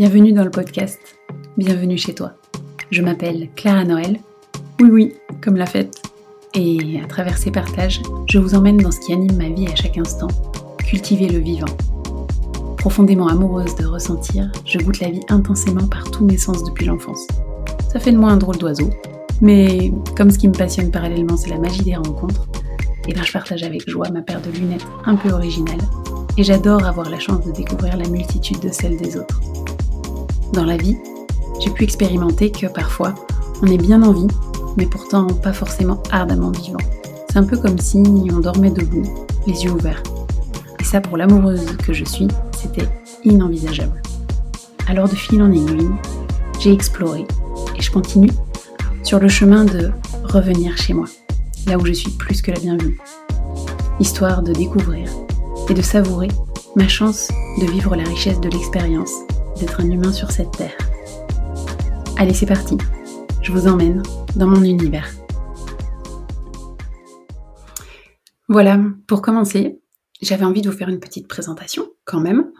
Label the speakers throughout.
Speaker 1: Bienvenue dans le podcast. Bienvenue chez toi. Je m'appelle Clara Noël. Oui, oui, comme la fête. Et à travers ces partages, je vous emmène dans ce qui anime ma vie à chaque instant, cultiver le vivant. Profondément amoureuse de ressentir, je goûte la vie intensément par tous mes sens depuis l'enfance. Ça fait de moi un drôle d'oiseau, mais comme ce qui me passionne parallèlement c'est la magie des rencontres, et eh bien je partage avec joie ma paire de lunettes un peu originale, et j'adore avoir la chance de découvrir la multitude de celles des autres. Dans la vie, j'ai pu expérimenter que parfois, on est bien en vie, mais pourtant pas forcément ardemment vivant. C'est un peu comme si on dormait debout, les yeux ouverts. Et ça, pour l'amoureuse que je suis, c'était inenvisageable. Alors de fil en aiguille, j'ai exploré et je continue sur le chemin de revenir chez moi, là où je suis plus que la bienvenue, histoire de découvrir et de savourer ma chance de vivre la richesse de l'expérience d'être un humain sur cette terre. Allez, c'est parti. Je vous emmène dans mon univers. Voilà, pour commencer, j'avais envie de vous faire une petite présentation quand même.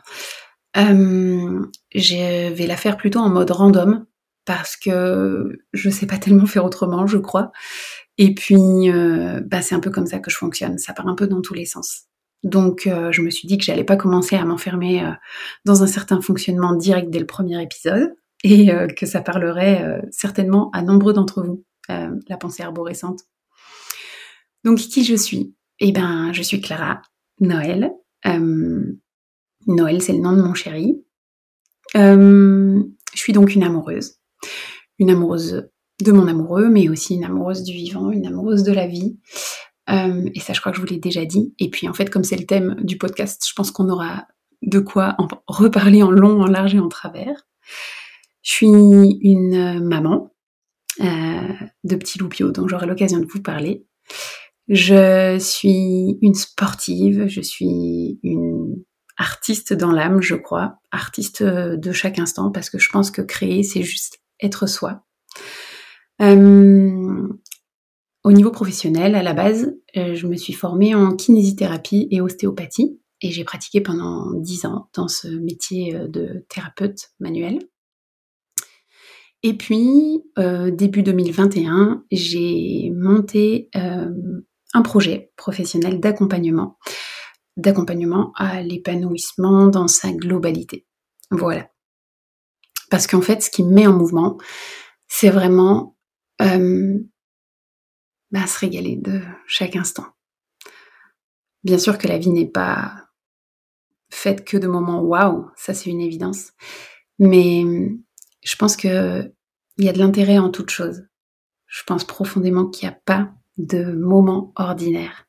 Speaker 1: Euh, je vais la faire plutôt en mode random parce que je sais pas tellement faire autrement, je crois. Et puis, euh, bah, c'est un peu comme ça que je fonctionne. Ça part un peu dans tous les sens. Donc euh, je me suis dit que j'allais pas commencer à m'enfermer euh, dans un certain fonctionnement direct dès le premier épisode et euh, que ça parlerait certainement à nombreux d'entre vous, la pensée arborescente. Donc qui je suis? Eh ben je suis Clara Noël. Noël c'est le nom de mon chéri. je suis donc une amoureuse. Une amoureuse de mon amoureux, mais aussi une amoureuse du vivant, une amoureuse de la vie. Euh, et ça, je crois que je vous l'ai déjà dit. Et puis, en fait, comme c'est le thème du podcast, je pense qu'on aura de quoi en reparler en long, en large et en travers. Je suis une maman euh, de petits loupiaux dont j'aurai l'occasion de vous parler. Je suis une sportive, je suis une artiste dans l'âme, je crois, artiste de chaque instant, parce que je pense que créer, c'est juste être soi. Euh, au niveau professionnel, à la base, euh, je me suis formée en kinésithérapie et ostéopathie et j'ai pratiqué pendant dix ans dans ce métier euh, de thérapeute manuel. Et puis, euh, début 2021, j'ai monté un projet professionnel d'accompagnement, d'accompagnement à l'épanouissement dans sa globalité. Voilà. Parce qu'en fait, ce qui me met en mouvement, c'est vraiment bah, se régaler de chaque instant. Bien sûr que la vie n'est pas faite que de moments waouh, ça c'est une évidence. Mais je pense que il y a de l'intérêt en toute chose. Je pense profondément qu'il n'y a pas de moments ordinaires.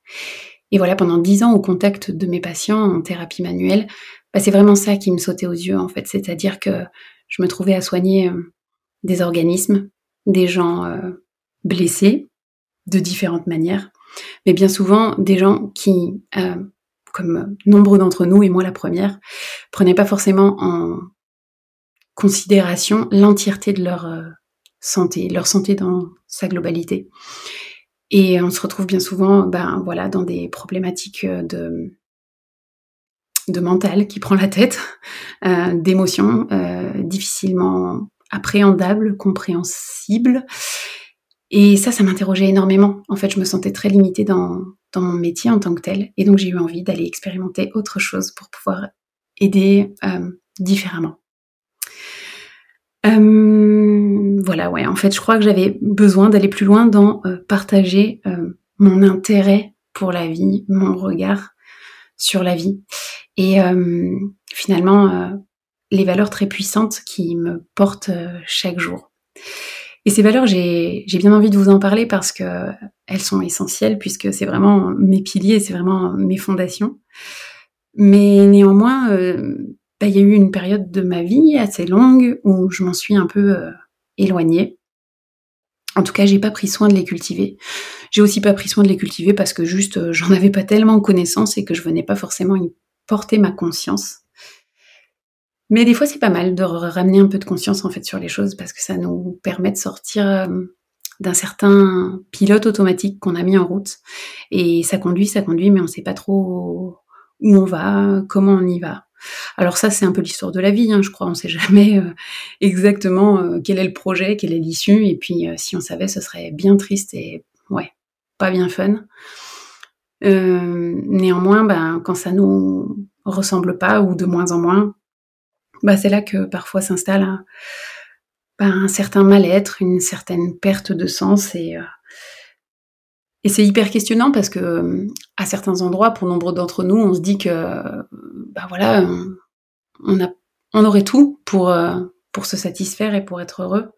Speaker 1: Et voilà, pendant dix ans au contact de mes patients en thérapie manuelle, bah, c'est vraiment ça qui me sautait aux yeux en fait. C'est-à-dire que je me trouvais à soigner euh, des organismes, des gens euh, blessés, de différentes manières, mais bien souvent des gens qui, euh, comme nombreux d'entre nous, et moi la première, prenaient pas forcément en considération l'entièreté de leur euh, santé, leur santé dans sa globalité. Et on se retrouve bien souvent, ben voilà, dans des problématiques de de mental qui prend la tête, euh, d'émotions difficilement appréhendables, compréhensibles, et ça, ça m'interrogeait énormément. En fait, je me sentais très limitée dans, dans mon métier en tant que tel. Et donc, j'ai eu envie d'aller expérimenter autre chose pour pouvoir aider euh, différemment. Euh, voilà, ouais. En fait, je crois que j'avais besoin d'aller plus loin dans euh, partager mon intérêt pour la vie, mon regard sur la vie. Et finalement, les valeurs très puissantes qui me portent chaque jour. Et ces valeurs, j'ai bien envie de vous en parler parce que elles sont essentielles puisque c'est vraiment mes piliers, c'est vraiment mes fondations. Mais néanmoins, euh, bah, il y a eu une période de ma vie assez longue où je m'en suis un peu euh, éloignée. En tout cas, j'ai pas pris soin de les cultiver. J'ai aussi pas pris soin de les cultiver parce que juste euh, j'en avais pas tellement connaissance et que je venais pas forcément y porter ma conscience. Mais des fois, c'est pas mal de ramener un peu de conscience en fait sur les choses parce que ça nous permet de sortir euh, d'un certain pilote automatique qu'on a mis en route. Et ça conduit, ça conduit, mais on sait pas trop où on va, comment on y va. Alors ça, c'est un peu l'histoire de la vie, hein, je crois. On sait jamais euh, exactement euh, quel est le projet, quelle est l'issue. Et puis, si on savait, ce serait bien triste et ouais, pas bien fun. néanmoins, ben, quand ça nous ressemble pas ou de moins en moins, bah, c'est là que parfois s'installe un, ben, un certain mal-être, une certaine perte de sens et et c'est hyper questionnant parce que à certains endroits, pour nombre d'entre nous, on se dit que bah voilà, on, a, on aurait tout pour euh, pour se satisfaire et pour être heureux,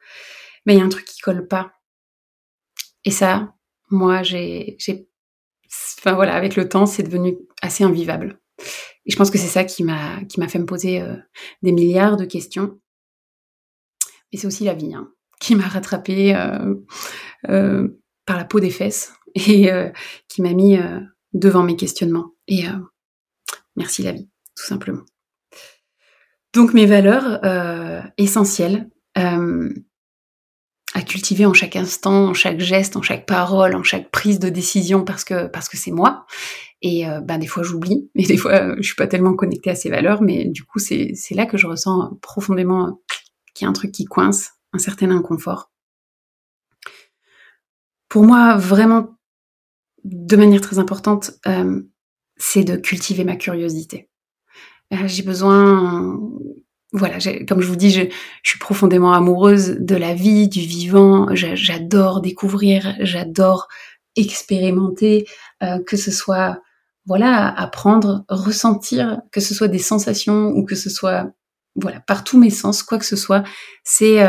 Speaker 1: mais il y a un truc qui colle pas. Et ça, moi, j'ai, enfin voilà, avec le temps, c'est devenu assez invivable. Et je pense que c'est ça qui m'a qui m'a fait me poser euh, des milliards de questions. Mais c'est aussi la vie hein, qui m'a rattrapée euh, par la peau des fesses et euh, qui m'a mis euh, devant mes questionnements. Et euh, merci la vie, tout simplement. Donc mes valeurs essentielles à cultiver en chaque instant, en chaque geste, en chaque parole, en chaque prise de décision parce que parce que c'est moi. Et ben des fois j'oublie, et des fois je suis pas tellement connectée à ces valeurs, mais du coup c'est là que je ressens profondément qu'il y a un truc qui coince, un certain inconfort. Pour moi, vraiment de manière très importante, euh, c'est de cultiver ma curiosité. Euh, j'ai besoin, voilà, comme je vous dis, je, suis profondément amoureuse de la vie, du vivant. J'adore découvrir, j'adore expérimenter, euh, que ce soit, voilà, apprendre, ressentir, que ce soit des sensations ou que ce soit, voilà, par tous mes sens, quoi que ce soit, c'est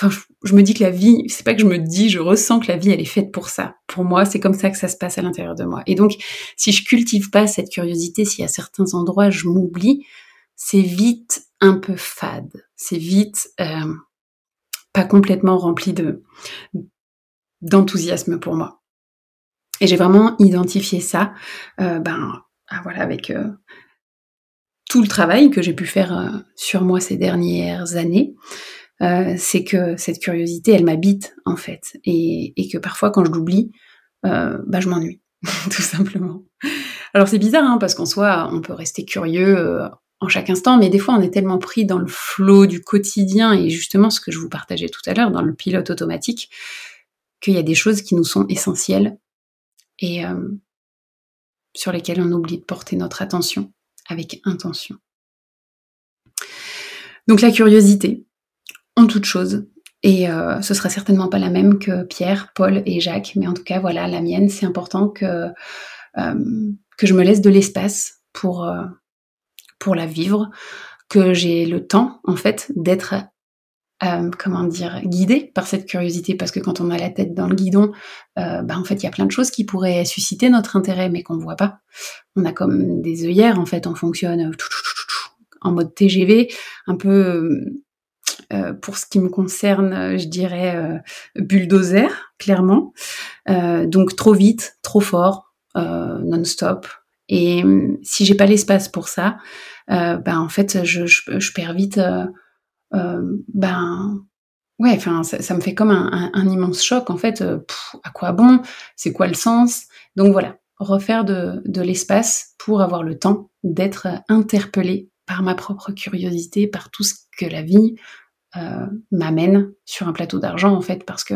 Speaker 1: Enfin, je, me dis que la vie, c'est pas que je me dis, je ressens que la vie, elle est faite pour ça. Pour moi, c'est comme ça que ça se passe à l'intérieur de moi. Et donc, si je cultive pas cette curiosité, si à certains endroits je m'oublie, c'est vite un peu fade. C'est vite euh, pas complètement rempli de d'enthousiasme pour moi. Et j'ai vraiment identifié ça, euh, ben ah, voilà, avec euh, tout le travail que j'ai pu faire sur moi ces dernières années. Euh, c'est que cette curiosité, elle m'habite en fait, et, que parfois quand je l'oublie, euh, bah, je m'ennuie, tout simplement. Alors c'est bizarre, hein, parce qu'en soi, on peut rester curieux euh, en chaque instant, mais des fois on est tellement pris dans le flot du quotidien, et justement ce que je vous partageais tout à l'heure, dans le pilote automatique, qu'il y a des choses qui nous sont essentielles et sur lesquelles on oublie de porter notre attention avec intention. Donc la curiosité, en toute chose. Et euh, ce sera certainement pas la même que Pierre, Paul et Jacques, mais en tout cas, voilà, la mienne, c'est important que, euh, que je me laisse de l'espace pour, euh, pour la vivre, que j'ai le temps, en fait, d'être, comment dire, guidée par cette curiosité, parce que quand on a la tête dans le guidon, bah, en fait, il y a plein de choses qui pourraient susciter notre intérêt, mais qu'on ne voit pas. On a comme des œillères, en fait, on fonctionne en mode TGV, un peu euh, pour ce qui me concerne, euh, je dirais euh, bulldozer, clairement. donc trop vite, trop fort, non-stop. Et si j'ai pas l'espace pour ça, ben en fait, je, je, perds vite. Ben ouais, enfin ça, me fait comme un, immense choc en fait. à quoi bon? C'est quoi le sens? Donc voilà, refaire de, l'espace pour avoir le temps d'être interpellé par ma propre curiosité, par tout ce que la vie euh, m'amène sur un plateau d'argent en fait parce que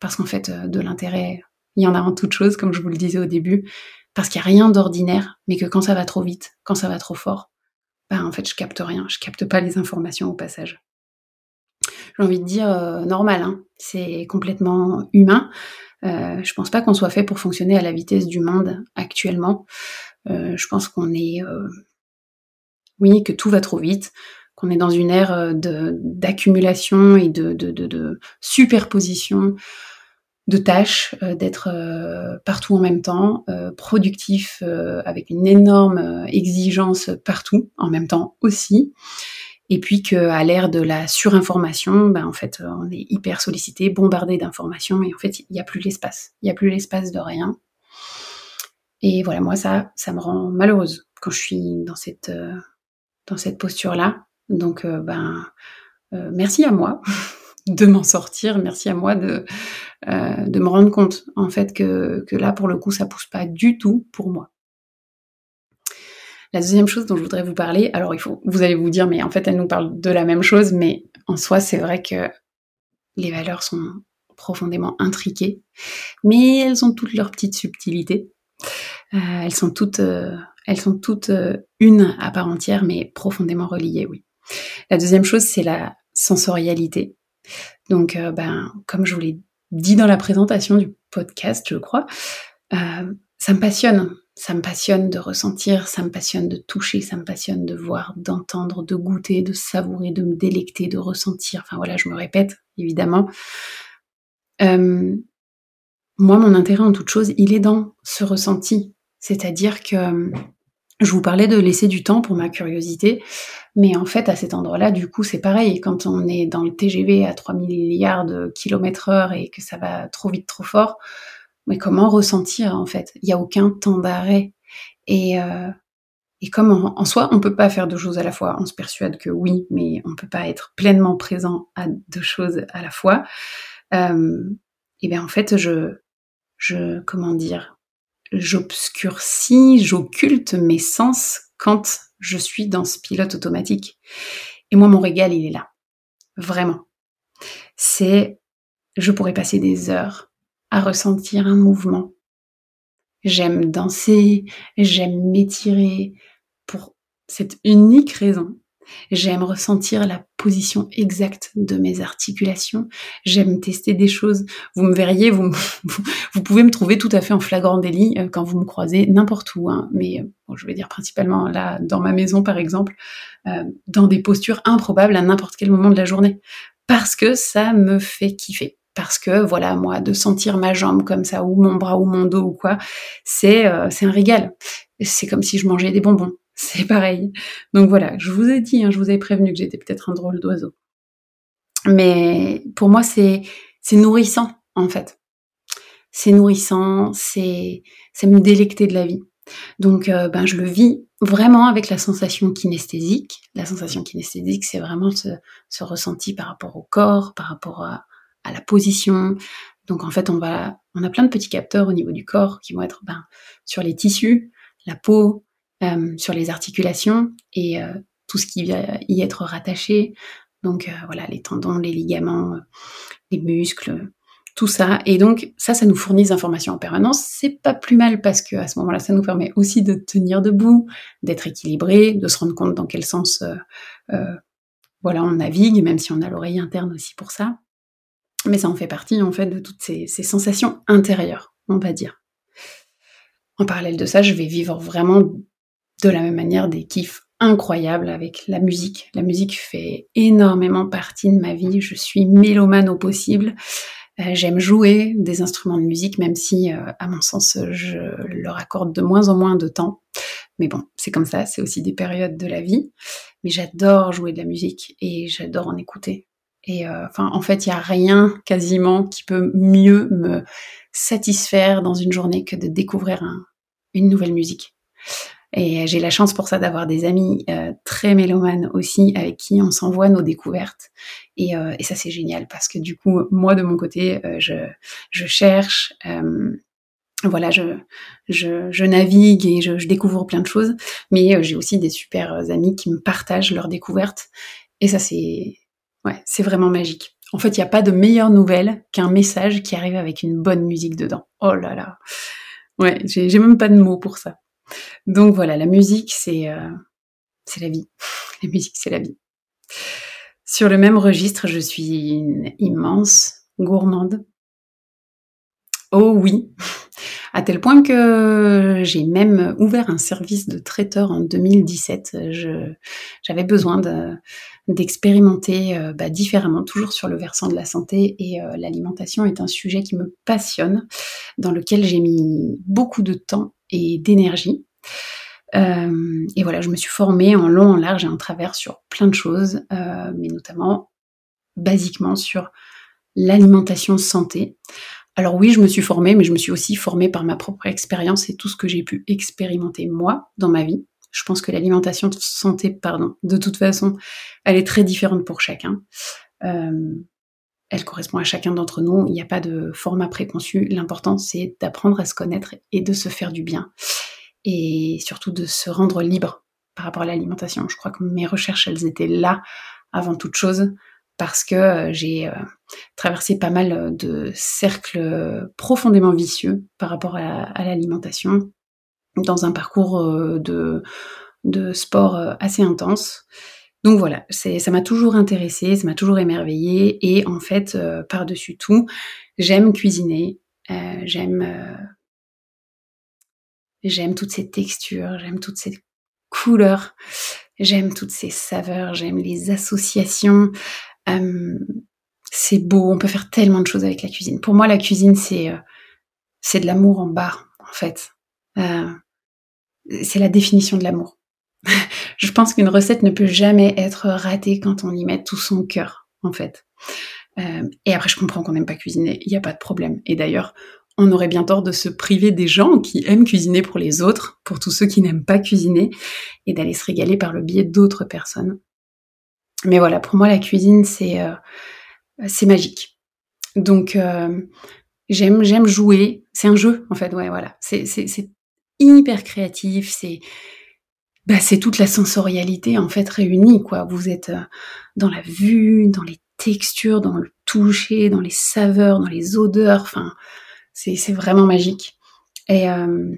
Speaker 1: parce qu'en fait euh, de l'intérêt il y en a en toute chose comme je vous le disais au début parce qu'il n'y a rien d'ordinaire mais que quand ça va trop vite quand ça va trop fort bah en fait je capte rien. Je capte pas les informations au passage. J'ai envie de dire euh, normal hein. c'est complètement humain. Euh, je pense pas qu'on soit fait pour fonctionner à la vitesse du monde actuellement. Je pense qu'on est oui que tout va trop vite qu'on est dans une ère euh, d'accumulation et de, de, superposition de tâches, euh, d'être euh, partout en même temps, productif avec une énorme exigence partout en même temps aussi. Et puis qu'à l'ère de la surinformation, ben en fait, on est hyper sollicité, bombardé d'informations, et en fait, il n'y a plus l'espace. Il n'y a plus l'espace de rien. Et voilà, moi, ça, ça me rend malheureuse quand je suis dans cette, dans cette posture-là. Donc, euh, ben, euh, merci à moi de m'en sortir, merci à moi de, euh, me rendre compte en fait que, là, pour le coup, ça pousse pas du tout pour moi. La deuxième chose dont je voudrais vous parler, alors vous allez vous dire, mais en fait, elle nous parle de la même chose, mais en soi, c'est vrai que les valeurs sont profondément intriquées, mais elles ont toutes leurs petites subtilités. Euh, elles sont toutes, euh, elles sont toutes une à part entière, mais profondément reliées, oui. La deuxième chose, c'est la sensorialité. Donc, ben, comme je vous l'ai dit dans la présentation du podcast, je crois, ça me passionne. Ça me passionne de ressentir, ça me passionne de toucher, ça me passionne de voir, d'entendre, de goûter, de savourer, de me délecter, de ressentir. Enfin voilà, je me répète, évidemment. Euh, moi, mon intérêt en toute chose, il est dans ce ressenti. C'est-à-dire que euh, je vous parlais de laisser du temps pour ma curiosité, mais en fait, à cet endroit-là, du coup, c'est pareil. Quand on est dans le TGV à 3 milliards de kilomètres heure et que ça va trop vite, trop fort, mais comment ressentir en fait? Il n'y a aucun temps d'arrêt. Et, euh, et comme en, soi, on peut pas faire deux choses à la fois, on se persuade que oui, mais on peut pas être pleinement présent à deux choses à la fois. Euh, et bien en fait, je, je, comment dire, j'obscurcis, j'occulte mes sens quand je suis dans ce pilote automatique. Et moi, mon régal, il est là. Vraiment. C'est, je pourrais passer des heures à ressentir un mouvement. J'aime danser, j'aime m'étirer pour cette unique raison. J'aime ressentir la position exacte de mes articulations. J'aime tester des choses. Vous me verriez, vous, pouvez me trouver tout à fait en flagrant délit euh, quand vous me croisez n'importe où. Hein. Mais euh, je vais dire principalement là, dans ma maison par exemple, euh, dans des postures improbables à n'importe quel moment de la journée. Parce que ça me fait kiffer parce que voilà moi de sentir ma jambe comme ça ou mon bras ou mon dos ou quoi c'est un régal c'est comme si je mangeais des bonbons c'est pareil. Donc voilà je vous ai dit hein, je vous avais prévenu que j'étais peut-être un drôle d'oiseau. Mais pour moi c'est nourrissant en fait. C'est nourrissant c'est me délecter de la vie. Donc euh, ben je le vis vraiment avec la sensation kinesthésique. La sensation kinesthésique c'est vraiment ce, ce ressenti par rapport au corps par rapport à la position. Donc en fait, on va, on a plein de petits capteurs au niveau du corps qui vont être ben, sur les tissus, la peau, sur les articulations et euh, tout ce qui va y être rattaché. Donc euh, voilà, les tendons, les ligaments, les muscles, tout ça. Et donc ça, ça nous fournit des informations en permanence. C'est pas plus mal parce que à ce moment-là, ça nous permet aussi de tenir debout, d'être équilibré, de se rendre compte dans quel sens, voilà, on navigue, même si on a l'oreille interne aussi pour ça mais ça en fait partie en fait de toutes ces, sensations intérieures, on va dire. En parallèle de ça, je vais vivre vraiment de la même manière des kiffs incroyables avec la musique. La musique fait énormément partie de ma vie. Je suis mélomane au possible. Euh, j'aime jouer des instruments de musique, même si, euh, à mon sens, je leur accorde de moins en moins de temps. Mais bon, c'est comme ça, c'est aussi des périodes de la vie. Mais j'adore jouer de la musique et j'adore en écouter. Et euh, enfin, en fait, il y a rien quasiment qui peut mieux me satisfaire dans une journée que de découvrir une nouvelle musique. Et j'ai la chance pour ça d'avoir des amis euh, très mélomanes aussi, avec qui on s'envoie nos découvertes. Et, euh, et ça, c'est génial parce que du coup, moi de mon côté, je, je cherche, voilà, je, je, je, navigue et je, je, découvre plein de choses. Mais j'ai aussi des super amis qui me partagent leurs découvertes. Et ça, c'est Ouais, c'est vraiment magique. En fait, il n'y a pas de meilleure nouvelle qu'un message qui arrive avec une bonne musique dedans. Oh là là. Ouais, j'ai même pas de mots pour ça. Donc voilà, la musique, c'est euh, la vie. La musique, c'est la vie. Sur le même registre, je suis une immense gourmande. Oh oui, à tel point que j'ai même ouvert un service de traiteur en 2017. J'avais besoin d'expérimenter euh, bah, différemment, toujours sur le versant de la santé, et euh, l'alimentation est un sujet qui me passionne, dans lequel j'ai mis beaucoup de temps et d'énergie. Euh, et voilà, je me suis formée en long, en large et en travers sur plein de choses, mais notamment, basiquement, sur l'alimentation santé. Alors oui, je me suis formée, mais je me suis aussi formée par ma propre expérience et tout ce que j'ai pu expérimenter moi dans ma vie. Je pense que l'alimentation santé, pardon, de toute façon, elle est très différente pour chacun. Euh, elle correspond à chacun d'entre nous. Il n'y a pas de format préconçu. L'important, c'est d'apprendre à se connaître et de se faire du bien. et surtout de se rendre libre par rapport à l'alimentation. Je crois que mes recherches, elles étaient là avant toute chose parce que euh, j'ai euh, traversé pas mal de cercles profondément vicieux par rapport à, l'alimentation dans un parcours euh, de, sport assez intense. Donc voilà, ça m'a toujours intéressé, ça m'a toujours émerveillé et en fait, par-dessus tout, j'aime cuisiner, j'aime j'aime toutes ces textures, j'aime toutes ces couleurs, j'aime toutes ces saveurs, j'aime les associations, euh, c'est beau, on peut faire tellement de choses avec la cuisine. Pour moi, la cuisine, c'est euh, c'est de l'amour en barre, en fait. Euh, c'est la définition de l'amour. je pense qu'une recette ne peut jamais être ratée quand on y met tout son cœur, en fait. et après, je comprends qu'on n'aime pas cuisiner, il n'y a pas de problème. Et d'ailleurs, on aurait bien tort de se priver des gens qui aiment cuisiner pour les autres, pour tous ceux qui n'aiment pas cuisiner, et d'aller se régaler par le biais d'autres personnes. Mais voilà, pour moi, la cuisine, c'est euh, c'est magique. Donc, euh, j'aime j'aime jouer. C'est un jeu, en fait. Ouais, voilà. C'est hyper créatif. C'est bah, c'est toute la sensorialité en fait réunie. Quoi. Vous êtes euh, dans la vue, dans les textures, dans le toucher, dans les saveurs, dans les odeurs. Enfin, c'est vraiment magique. Et euh,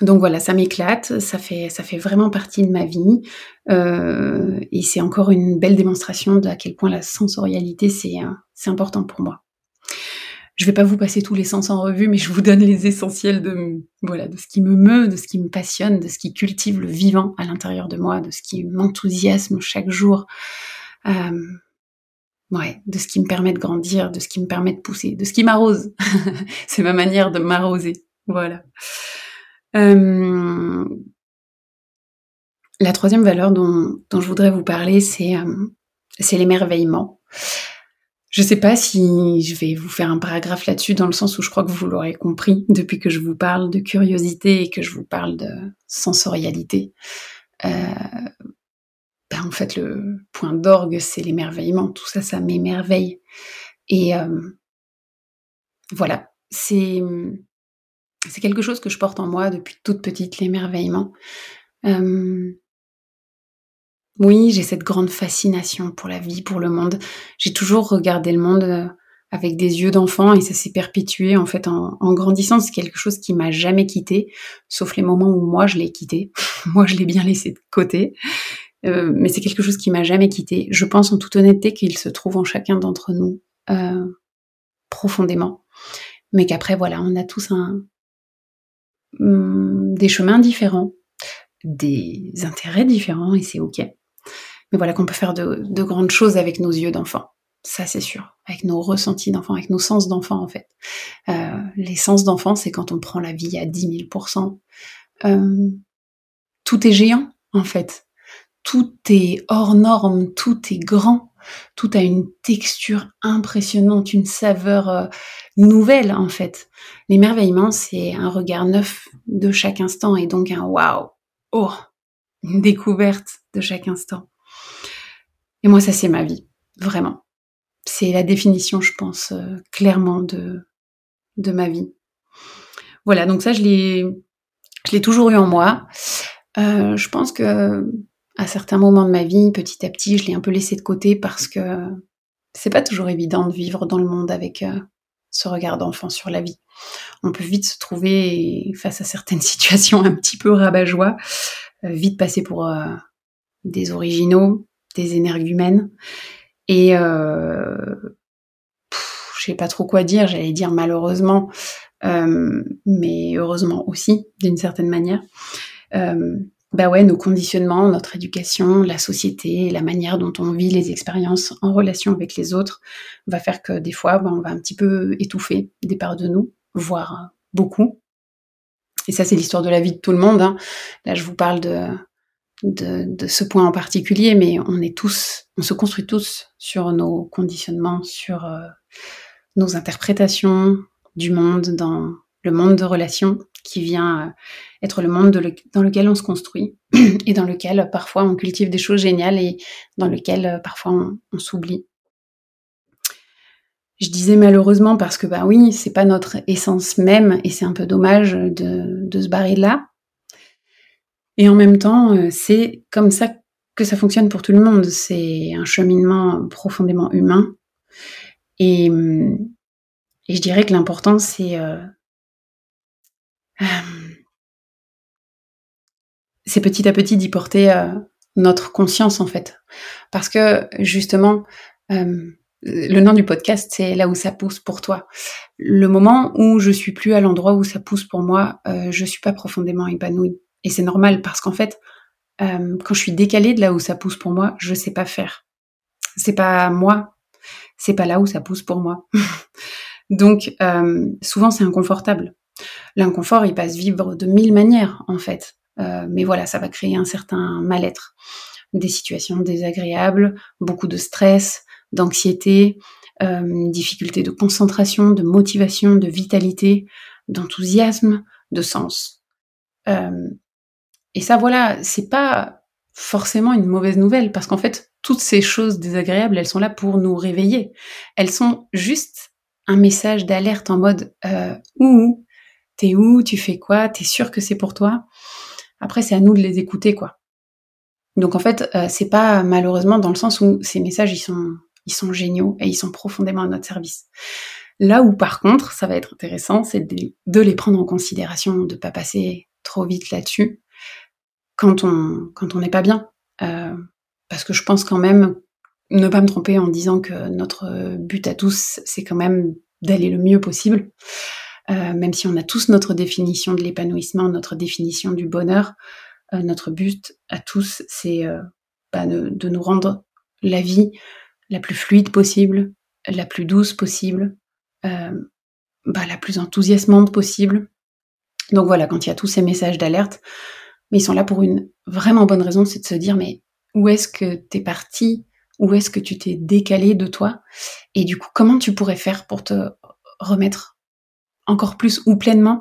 Speaker 1: donc voilà, ça m'éclate, ça fait, vraiment partie de ma vie. Euh, et c'est encore une belle démonstration de à quel point la sensorialité, c'est, c'est important pour moi. Je vais pas vous passer tous les sens en revue, mais je vous donne les essentiels de, voilà, de ce qui me meut, de ce qui me passionne, de ce qui cultive le vivant à l'intérieur de moi, de ce qui m'enthousiasme chaque jour. Euh, ouais, de ce qui me permet de grandir, de ce qui me permet de pousser, de ce qui m'arrose. c'est ma manière de m'arroser. Voilà. Euh, la troisième valeur dont, je voudrais vous parler, c'est euh, l'émerveillement. Je sais pas si je vais vous faire un paragraphe là-dessus, dans le sens où je crois que vous l'aurez compris depuis que je vous parle de curiosité et que je vous parle de sensorialité. Euh, ben en fait, le point d'orgue, c'est l'émerveillement. Tout ça, ça m'émerveille. Et voilà, c'est c'est quelque chose que je porte en moi depuis toute petite, l'émerveillement. Euh, oui, j'ai cette grande fascination pour la vie, pour le monde. J'ai toujours regardé le monde euh, avec des yeux d'enfant et ça s'est perpétué en fait en, grandissant. C'est quelque chose qui m'a jamais quitté, sauf les moments où moi je l'ai quitté. moi je l'ai bien laissé de côté. Euh, mais c'est quelque chose qui m'a jamais quitté. Je pense en toute honnêteté qu'il se trouve en chacun d'entre nous profondément, mais qu'après voilà, on a tous un, Hum, des chemins différents, des intérêts différents, et c'est ok. Mais voilà qu'on peut faire de, grandes choses avec nos yeux d'enfant. Ça, c'est sûr. Avec nos ressentis d'enfant, avec nos sens d'enfant, en fait. Euh, les sens d'enfant, c'est quand on prend la vie à 10 000 euh, Tout est géant, en fait. Tout est hors norme, tout est grand tout a une texture impressionnante, une saveur euh, nouvelle en fait. L'émerveillement, c'est un regard neuf de chaque instant et donc un waouh, oh, une découverte de chaque instant. Et moi, ça c'est ma vie, vraiment. C'est la définition, je pense, euh, clairement de, de ma vie. Voilà, donc ça, je l'ai, toujours eu en moi. Euh, je pense que à certains moments de ma vie, petit à petit, je l'ai un peu laissé de côté parce que c'est pas toujours évident de vivre dans le monde avec euh, ce regard d'enfant sur la vie. On peut vite se trouver face à certaines situations un petit peu rabat-joie, vite passer pour des originaux, des énergumènes. Et euh, je sais pas trop quoi dire, j'allais dire malheureusement, mais heureusement aussi, d'une certaine manière bah ouais, nos conditionnements, notre éducation, la société, la manière dont on vit les expériences en relation avec les autres va faire que des fois, bah, on va un petit peu étouffer des parts de nous, voire beaucoup. Et ça, c'est l'histoire de la vie de tout le monde. Hein. Là, je vous parle de, de, de, ce point en particulier, mais on est tous, on se construit tous sur nos conditionnements, sur euh, nos interprétations du monde dans le monde de relations qui vient euh, être le monde dans lequel on se construit et dans lequel parfois on cultive des choses géniales et dans lequel euh, parfois on, s'oublie. Je disais malheureusement parce que bah oui, c'est pas notre essence même et c'est un peu dommage de, se barrer là. Et en même temps, euh, c'est comme ça que ça fonctionne pour tout le monde. C'est un cheminement profondément humain. Et, et je dirais que l'important, c'est euh, c'est petit à petit d'y porter euh, notre conscience en fait. Parce que justement, euh, le nom du podcast, c'est là où ça pousse pour toi. Le moment où je suis plus à l'endroit où ça pousse pour moi, euh, je suis pas profondément épanouie. Et c'est normal parce qu'en fait, euh, quand je suis décalée de là où ça pousse pour moi, je sais pas faire. C'est pas moi, c'est pas là où ça pousse pour moi. Donc euh, souvent c'est inconfortable. L'inconfort, il passe vivre de mille manières en fait. Euh, mais voilà, ça va créer un certain mal-être, des situations désagréables, beaucoup de stress, d'anxiété, euh, difficulté de concentration, de motivation, de vitalité, d'enthousiasme, de sens. Et ça, voilà, c'est pas forcément une mauvaise nouvelle parce qu'en fait, toutes ces choses désagréables, elles sont là pour nous réveiller. Elles sont juste un message d'alerte en mode euh, ouh, t'es où, tu fais quoi, t'es sûr que c'est pour toi? Après, c'est à nous de les écouter, quoi. Donc en fait, euh, c'est pas malheureusement dans le sens où ces messages ils sont ils sont géniaux et ils sont profondément à notre service. Là où par contre, ça va être intéressant, c'est de, les prendre en considération, de pas passer trop vite là-dessus quand on quand on n'est pas bien, euh, parce que je pense quand même ne pas me tromper en disant que notre but à tous, c'est quand même d'aller le mieux possible. Euh, même si on a tous notre définition de l'épanouissement, notre définition du bonheur, euh, notre but à tous, c'est euh, bah, de, nous rendre la vie la plus fluide possible, la plus douce possible, bah, la plus enthousiasmante possible. Donc voilà, quand il y a tous ces messages d'alerte, mais ils sont là pour une vraiment bonne raison, c'est de se dire mais où est-ce que t'es parti? Où est-ce que tu t'es décalé de toi? Et du coup, comment tu pourrais faire pour te remettre encore plus ou pleinement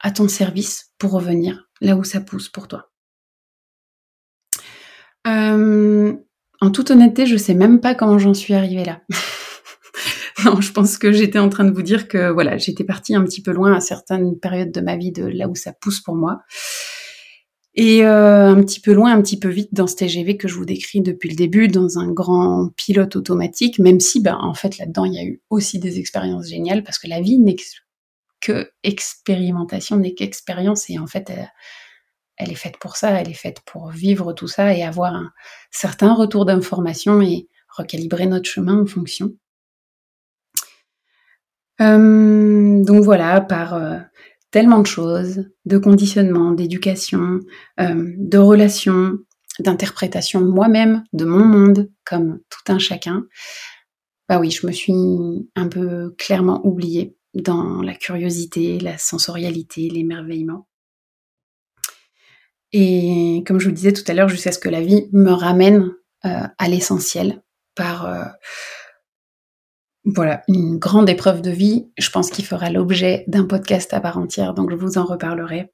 Speaker 1: à ton service pour revenir là où ça pousse pour toi? Euh, en toute honnêteté, je sais même pas comment j'en suis arrivée là. non, je pense que j'étais en train de vous dire que voilà, j'étais partie un petit peu loin à certaines périodes de ma vie de là où ça pousse pour moi. Et euh, un petit peu loin, un petit peu vite dans ce TGV que je vous décris depuis le début, dans un grand pilote automatique, même si, ben, en fait, là-dedans, il y a eu aussi des expériences géniales, parce que la vie que expérimentation n'est qu'expérience et en fait elle, est faite pour ça, elle est faite pour vivre tout ça et avoir un certain retour d'information et recalibrer notre chemin en fonction. Euh, donc voilà, par euh, tellement de choses, de conditionnement, d'éducation, euh, de relations, d'interprétation moi-même de mon monde comme tout un chacun, bah oui, je me suis un peu clairement oubliée dans la curiosité, la sensorialité, l'émerveillement. Et comme je vous disais tout à l'heure, jusqu'à ce que la vie me ramène euh, à l'essentiel par euh, voilà une grande épreuve de vie. Je pense qu'il fera l'objet d'un podcast à part entière, donc je vous en reparlerai.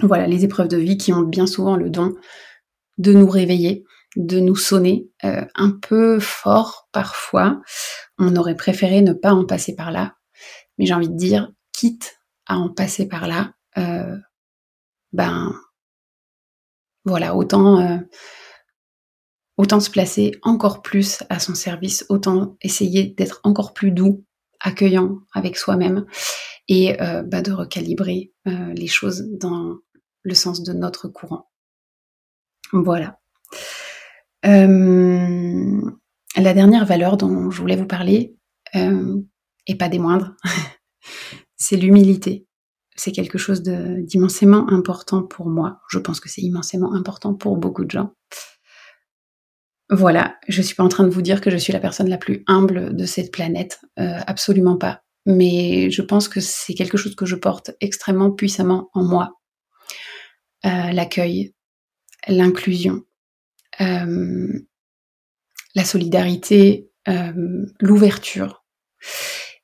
Speaker 1: Voilà les épreuves de vie qui ont bien souvent le don de nous réveiller, de nous sonner euh, un peu fort parfois. On aurait préféré ne pas en passer par là, mais j'ai envie de dire, quitte à en passer par là, euh, ben voilà, autant euh, autant se placer encore plus à son service, autant essayer d'être encore plus doux, accueillant avec soi-même et euh, ben, de recalibrer les choses dans le sens de notre courant. Voilà. la dernière valeur dont je voulais vous parler, et pas des moindres, c'est l'humilité. C'est quelque chose d'immensément important pour moi. Je pense que c'est immensément important pour beaucoup de gens. Voilà, je suis pas en train de vous dire que je suis la personne la plus humble de cette planète, euh, absolument pas. Mais je pense que c'est quelque chose que je porte extrêmement puissamment en moi. Euh, l'accueil, l'inclusion, euh, la solidarité, l'ouverture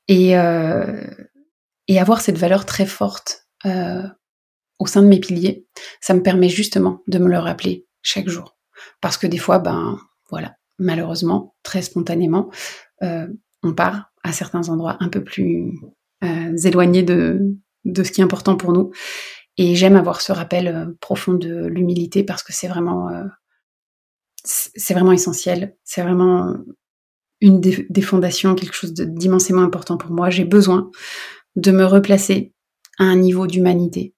Speaker 1: et, et avoir cette valeur très forte au sein de mes piliers, ça me permet justement de me le rappeler chaque jour. Parce que des fois, ben voilà, malheureusement, très spontanément, euh, on part à certains endroits un peu plus euh, éloignés de, ce qui est important pour nous. Et j'aime avoir ce rappel profond de l'humilité parce que c'est vraiment, c'est vraiment essentiel. C'est vraiment une des, fondations, quelque chose d'immensément important pour moi. J'ai besoin de me replacer à un niveau d'humanité.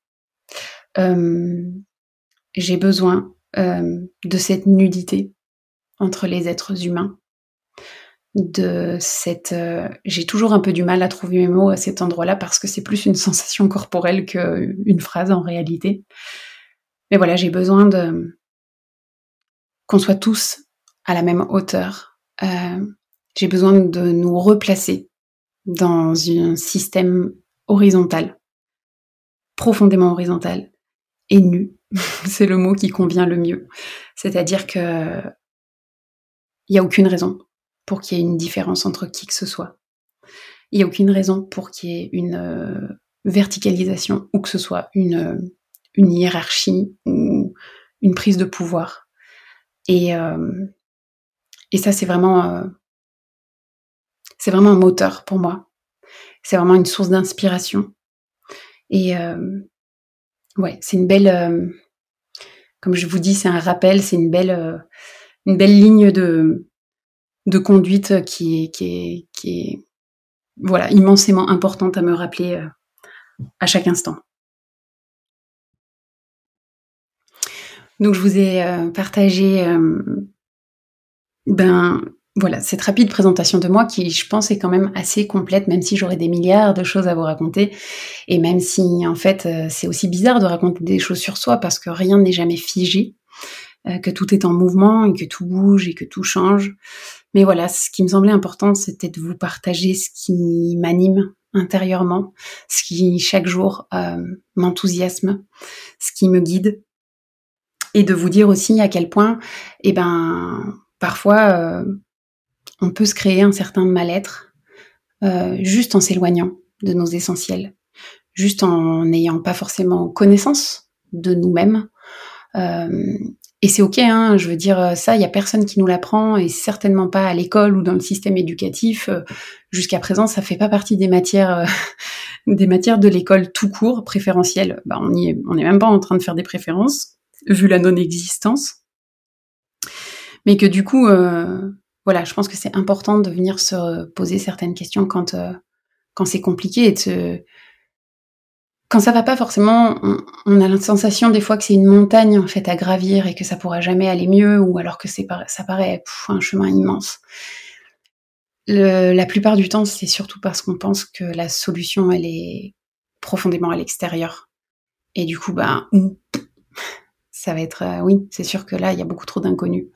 Speaker 1: j'ai besoin de cette nudité entre les êtres humains de cette euh, j'ai toujours un peu du mal à trouver mes mots à cet endroit-là parce que c'est plus une sensation corporelle qu'une phrase en réalité. Mais voilà, j'ai besoin de qu'on soit tous à la même hauteur. Euh, j'ai besoin de nous replacer dans un système horizontal, profondément horizontal et nu. c'est le mot qui convient le mieux. C'est-à-dire que il n'y a aucune raison pour qu'il y ait une différence entre qui que ce soit. Il n'y a aucune raison pour qu'il y ait une euh, verticalisation ou que ce soit une, euh, une hiérarchie ou une prise de pouvoir. Et, euh, ça, c'est vraiment, c'est vraiment un moteur pour moi. C'est vraiment une source d'inspiration. Et ouais, c'est une belle, comme je vous dis, c'est un rappel, c'est une belle, une belle ligne de, conduite qui est, qui est, voilà, immensément importante à me rappeler euh, à chaque instant. Donc je vous ai euh, partagé euh, ben voilà, cette rapide présentation de moi qui je pense est quand même assez complète même si j'aurais des milliards de choses à vous raconter et même si en fait c'est aussi bizarre de raconter des choses sur soi parce que rien n'est jamais figé. Euh, que tout est en mouvement et que tout bouge et que tout change. Mais voilà, ce qui me semblait important, c'était de vous partager ce qui m'anime intérieurement, ce qui chaque jour euh, m'enthousiasme, ce qui me guide, et de vous dire aussi à quel point, eh ben, parfois, euh, on peut se créer un certain mal-être juste en s'éloignant de nos essentiels, juste en n'ayant pas forcément connaissance de nous-mêmes, et c'est ok, hein, je veux dire, euh, ça, il y a personne qui nous l'apprend, et certainement pas à l'école ou dans le système éducatif. Euh, jusqu'à présent, ça fait pas partie des matières, euh, des matières de l'école tout court, préférentielles. Bah, on y est, on n'est même pas en train de faire des préférences, vu la non-existence. Mais que du coup, voilà, je pense que c'est important de venir se poser certaines questions quand, quand c'est compliqué et de se, quand ça va pas forcément, on, a la sensation des fois que c'est une montagne en fait à gravir et que ça pourra jamais aller mieux, ou alors que ça paraît un chemin immense. la plupart du temps, c'est surtout parce qu'on pense que la solution, elle est profondément à l'extérieur. Et du coup, bah, ça va être, euh, oui, c'est sûr que là, il y a beaucoup trop d'inconnus.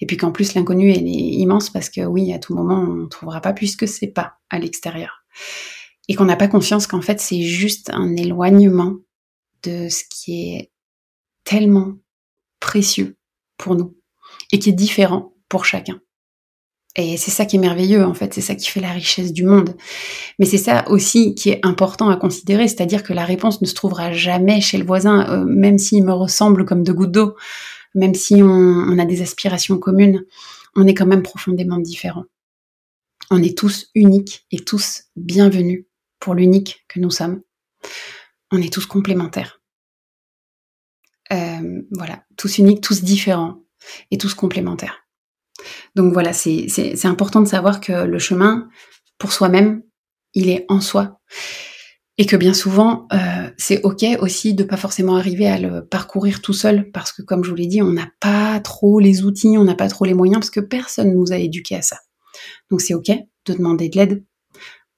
Speaker 1: Et puis qu'en plus, l'inconnu, elle est immense parce que oui, à tout moment, on ne trouvera pas puisque c'est pas à l'extérieur et qu'on n'a pas conscience qu'en fait c'est juste un éloignement de ce qui est tellement précieux pour nous et qui est différent pour chacun. Et c'est ça qui est merveilleux, en fait, c'est ça qui fait la richesse du monde. Mais c'est ça aussi qui est important à considérer, c'est-à-dire que la réponse ne se trouvera jamais chez le voisin, euh, même s'il me ressemble comme deux gouttes d'eau, même si on a des aspirations communes, on est quand même profondément différents. On est tous uniques et tous bienvenus pour l'unique que nous sommes. On est tous complémentaires. Euh, voilà, tous uniques, tous différents et tous complémentaires. Donc voilà, c'est important de savoir que le chemin, pour soi-même, il est en soi. Et que bien souvent, euh, c'est ok aussi de pas forcément arriver à le parcourir tout seul, parce que comme je vous l'ai dit, on n'a pas trop les outils, on n'a pas trop les moyens, parce que personne nous a éduqués à ça. Donc c'est ok de demander de l'aide,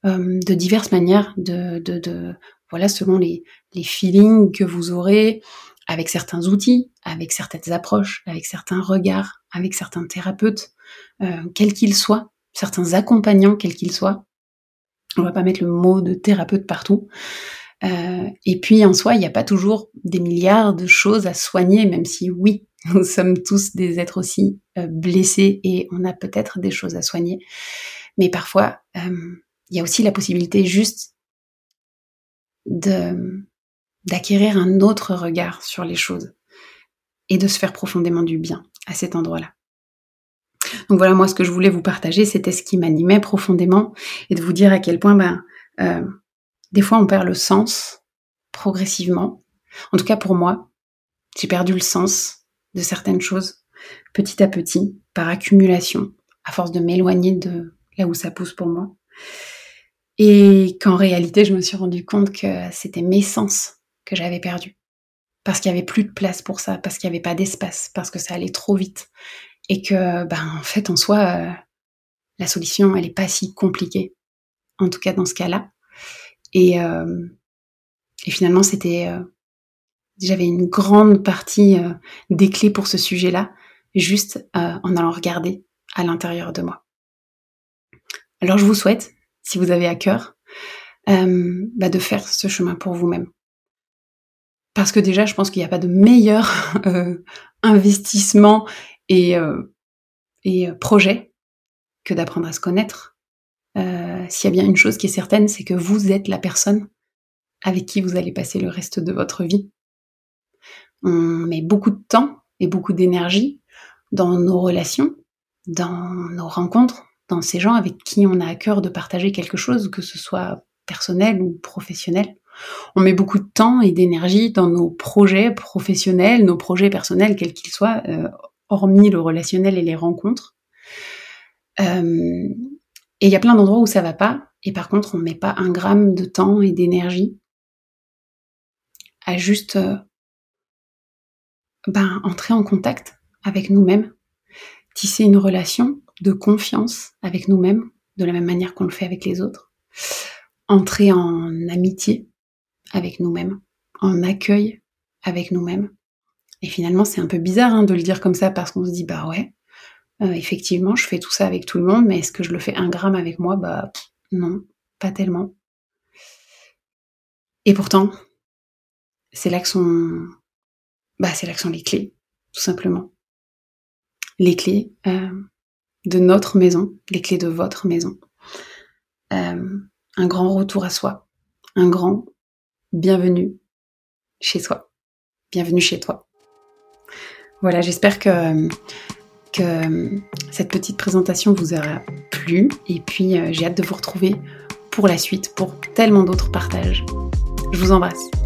Speaker 1: euh, de diverses manières, de, voilà, selon les, les feelings que vous aurez, avec certains outils, avec certaines approches, avec certains regards, avec certains thérapeutes, euh, quels qu'ils soient, certains accompagnants, quels qu'ils soient. On va pas mettre le mot de thérapeute partout. Euh, et puis en soi, il n'y a pas toujours des milliards de choses à soigner, même si oui, nous sommes tous des êtres aussi blessés et on a peut-être des choses à soigner. Mais parfois, il y a aussi la possibilité juste de d'acquérir un autre regard sur les choses et de se faire profondément du bien à cet endroit-là. Donc voilà, moi ce que je voulais vous partager, c'était ce qui m'animait profondément et de vous dire à quel point, ben, euh, des fois on perd le sens progressivement En tout cas pour moi, j'ai perdu le sens de certaines choses petit à petit, par accumulation, à force de m'éloigner de là où ça pousse pour moi. Et qu'en réalité, je me suis rendu compte que c'était mes sens que j'avais perdus. Parce qu'il n'y avait plus de place pour ça, parce qu'il n'y avait pas d'espace, parce que ça allait trop vite. Et que, ben, en fait, en soi, euh, la solution, elle n'est pas si compliquée. En tout cas, dans ce cas-là. Et, euh, finalement, c'était, euh, j'avais une grande partie des clés pour ce sujet-là, juste en allant regarder à l'intérieur de moi. Alors, je vous souhaite si vous avez à cœur, euh, bah de faire ce chemin pour vous-même. Parce que déjà, je pense qu'il n'y a pas de meilleur euh, investissement et, euh, et projet que d'apprendre à se connaître. S'il y a bien une chose qui est certaine, c'est que vous êtes la personne avec qui vous allez passer le reste de votre vie. On met beaucoup de temps et beaucoup d'énergie dans nos relations, dans nos rencontres, dans ces gens avec qui on a à cœur de partager quelque chose, que ce soit personnel ou professionnel. On met beaucoup de temps et d'énergie dans nos projets professionnels, nos projets personnels, quels qu'ils soient, euh, hormis le relationnel et les rencontres. Euh, et il y a plein d'endroits où ça va pas, et par contre, on met pas un gramme de temps et d'énergie à juste euh, ben, entrer en contact avec nous-mêmes, tisser une relation de confiance avec nous-mêmes, de la même manière qu'on le fait avec les autres. Entrer en amitié avec nous-mêmes, en accueil avec nous-mêmes. Et finalement, c'est un peu bizarre hein, de le dire comme ça parce qu'on se dit, bah ouais, euh, effectivement, je fais tout ça avec tout le monde, mais est-ce que je le fais un gramme avec moi? Bah non, pas tellement. Et pourtant, c'est là que sont, bah c'est là que sont les clés, tout simplement. Les clés, euh, de notre maison, les clés de votre maison. Euh, un grand retour à soi, un grand bienvenue chez soi, bienvenue chez toi. Voilà, j'espère que, cette petite présentation vous aura plu et puis euh, j'ai hâte de vous retrouver pour la suite, pour tellement d'autres partages. Je vous embrasse.